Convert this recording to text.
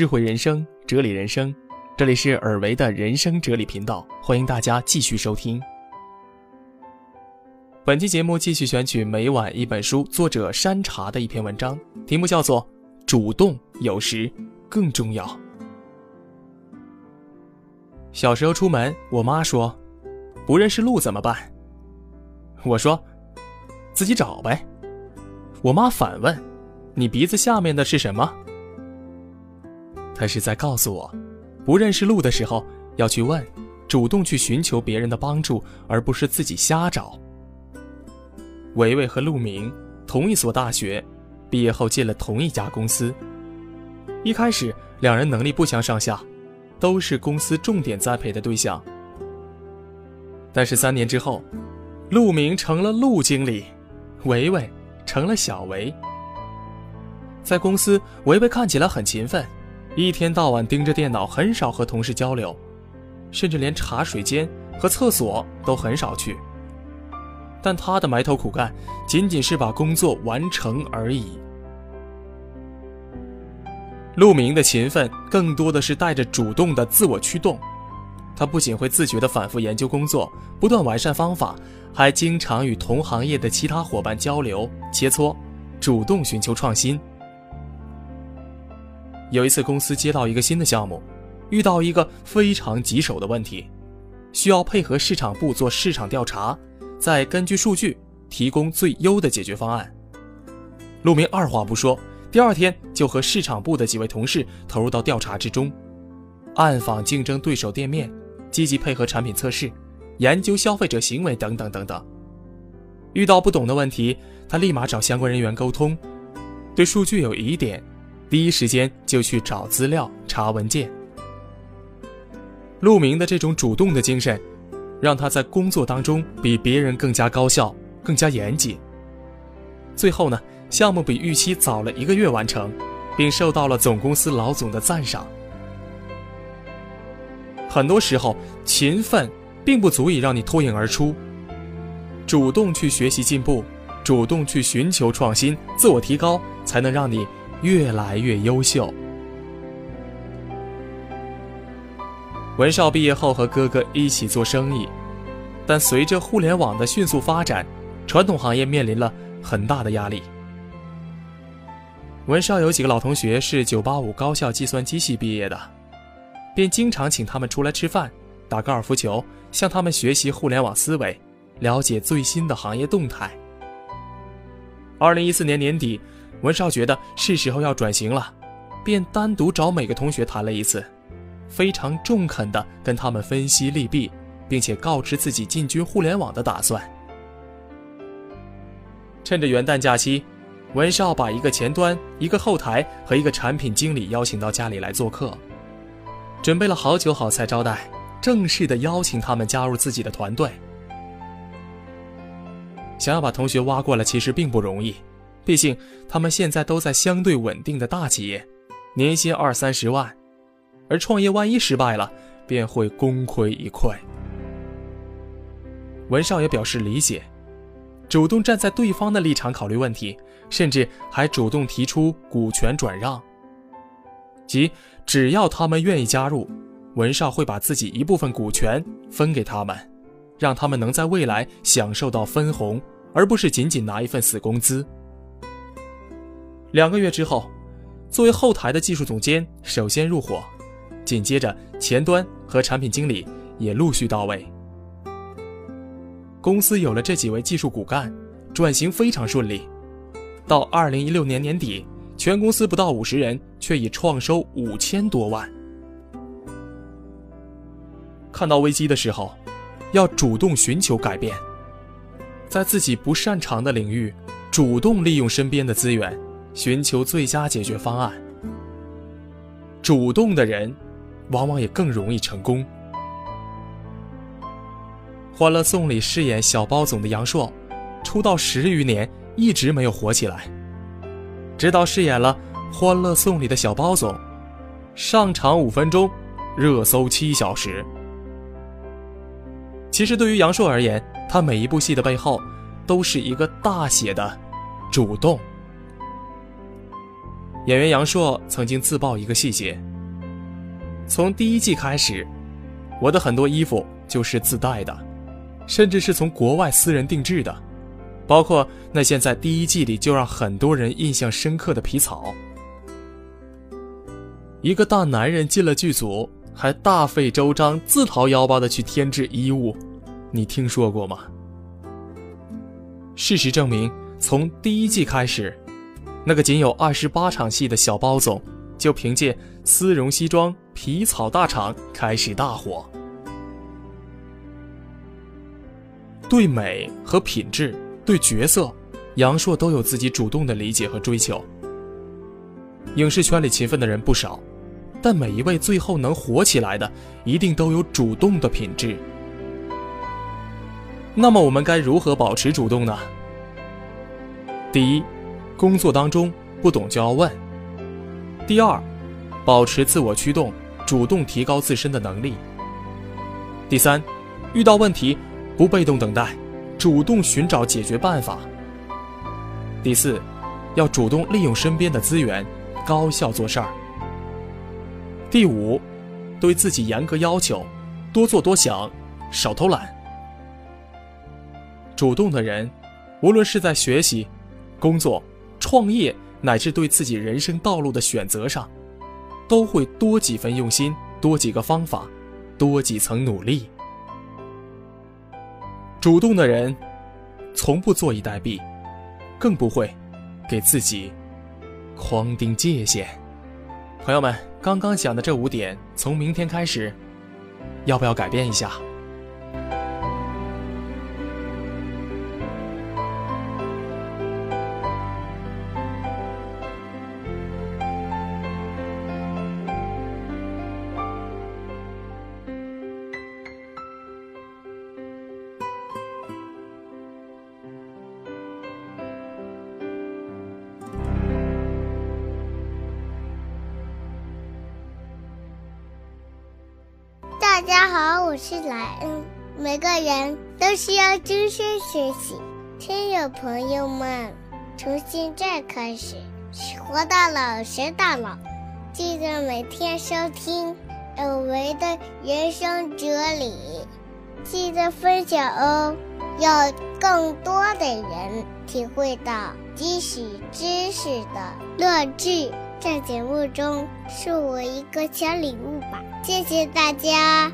智慧人生，哲理人生，这里是尔维的人生哲理频道，欢迎大家继续收听。本期节目继续选取每晚一本书作者山茶的一篇文章，题目叫做《主动有时更重要》。小时候出门，我妈说：“不认识路怎么办？”我说：“自己找呗。”我妈反问：“你鼻子下面的是什么？”他是在告诉我，不认识路的时候要去问，主动去寻求别人的帮助，而不是自己瞎找。维维和陆明同一所大学，毕业后进了同一家公司。一开始两人能力不相上下，都是公司重点栽培的对象。但是三年之后，陆明成了陆经理，维维成了小维。在公司，维维看起来很勤奋。一天到晚盯着电脑，很少和同事交流，甚至连茶水间和厕所都很少去。但他的埋头苦干，仅仅是把工作完成而已。陆明的勤奋更多的是带着主动的自我驱动，他不仅会自觉地反复研究工作，不断完善方法，还经常与同行业的其他伙伴交流切磋，主动寻求创新。有一次，公司接到一个新的项目，遇到一个非常棘手的问题，需要配合市场部做市场调查，再根据数据提供最优的解决方案。陆明二话不说，第二天就和市场部的几位同事投入到调查之中，暗访竞争对手店面，积极配合产品测试，研究消费者行为等等等等。遇到不懂的问题，他立马找相关人员沟通，对数据有疑点。第一时间就去找资料、查文件。陆明的这种主动的精神，让他在工作当中比别人更加高效、更加严谨。最后呢，项目比预期早了一个月完成，并受到了总公司老总的赞赏。很多时候，勤奋并不足以让你脱颖而出，主动去学习进步，主动去寻求创新、自我提高，才能让你。越来越优秀。文少毕业后和哥哥一起做生意，但随着互联网的迅速发展，传统行业面临了很大的压力。文少有几个老同学是985高校计算机系毕业的，便经常请他们出来吃饭、打高尔夫球，向他们学习互联网思维，了解最新的行业动态。二零一四年年底。文少觉得是时候要转型了，便单独找每个同学谈了一次，非常中肯地跟他们分析利弊，并且告知自己进军互联网的打算。趁着元旦假期，文少把一个前端、一个后台和一个产品经理邀请到家里来做客，准备了好酒好菜招待，正式的邀请他们加入自己的团队。想要把同学挖过来，其实并不容易。毕竟，他们现在都在相对稳定的大企业，年薪二三十万，而创业万一失败了，便会功亏一篑。文少也表示理解，主动站在对方的立场考虑问题，甚至还主动提出股权转让，即只要他们愿意加入，文少会把自己一部分股权分给他们，让他们能在未来享受到分红，而不是仅仅拿一份死工资。两个月之后，作为后台的技术总监首先入伙，紧接着前端和产品经理也陆续到位。公司有了这几位技术骨干，转型非常顺利。到二零一六年年底，全公司不到五十人，却已创收五千多万。看到危机的时候，要主动寻求改变，在自己不擅长的领域，主动利用身边的资源。寻求最佳解决方案，主动的人，往往也更容易成功。《欢乐颂》里饰演小包总的杨烁，出道十余年一直没有火起来，直到饰演了《欢乐颂》里的小包总，上场五分钟，热搜七小时。其实对于杨烁而言，他每一部戏的背后，都是一个大写的主动。演员杨烁曾经自曝一个细节：从第一季开始，我的很多衣服就是自带的，甚至是从国外私人定制的，包括那件在第一季里就让很多人印象深刻的皮草。一个大男人进了剧组，还大费周章、自掏腰包的去添置衣物，你听说过吗？事实证明，从第一季开始，那个仅有二十八场戏的小包总，就凭借丝绒西装、皮草大厂开始大火。对美和品质，对角色，杨烁都有自己主动的理解和追求。影视圈里勤奋的人不少，但每一位最后能火起来的，一定都有主动的品质。那么我们该如何保持主动呢？第一，工作当中不懂就要问。第二，保持自我驱动，主动提高自身的能力。第三，遇到问题不被动等待，主动寻找解决办法。第四，要主动利用身边的资源，高效做事儿。第五，对自己严格要求，多做多想，少偷懒。主动的人，无论是在学习、工作、创业，乃至对自己人生道路的选择上，都会多几分用心，多几个方法，多几层努力。主动的人，从不坐以待毙，更不会给自己框定界限。朋友们，刚刚讲的这五点，从明天开始，要不要改变一下？大家好，我是莱恩。每个人都需要终身学习。听友朋友们，从现在开始，活到老学到老，记得每天收听有为的人生哲理，记得分享哦，要更多的人体会到汲取知识的乐趣。在节目中，送我一个小礼物吧，谢谢大家。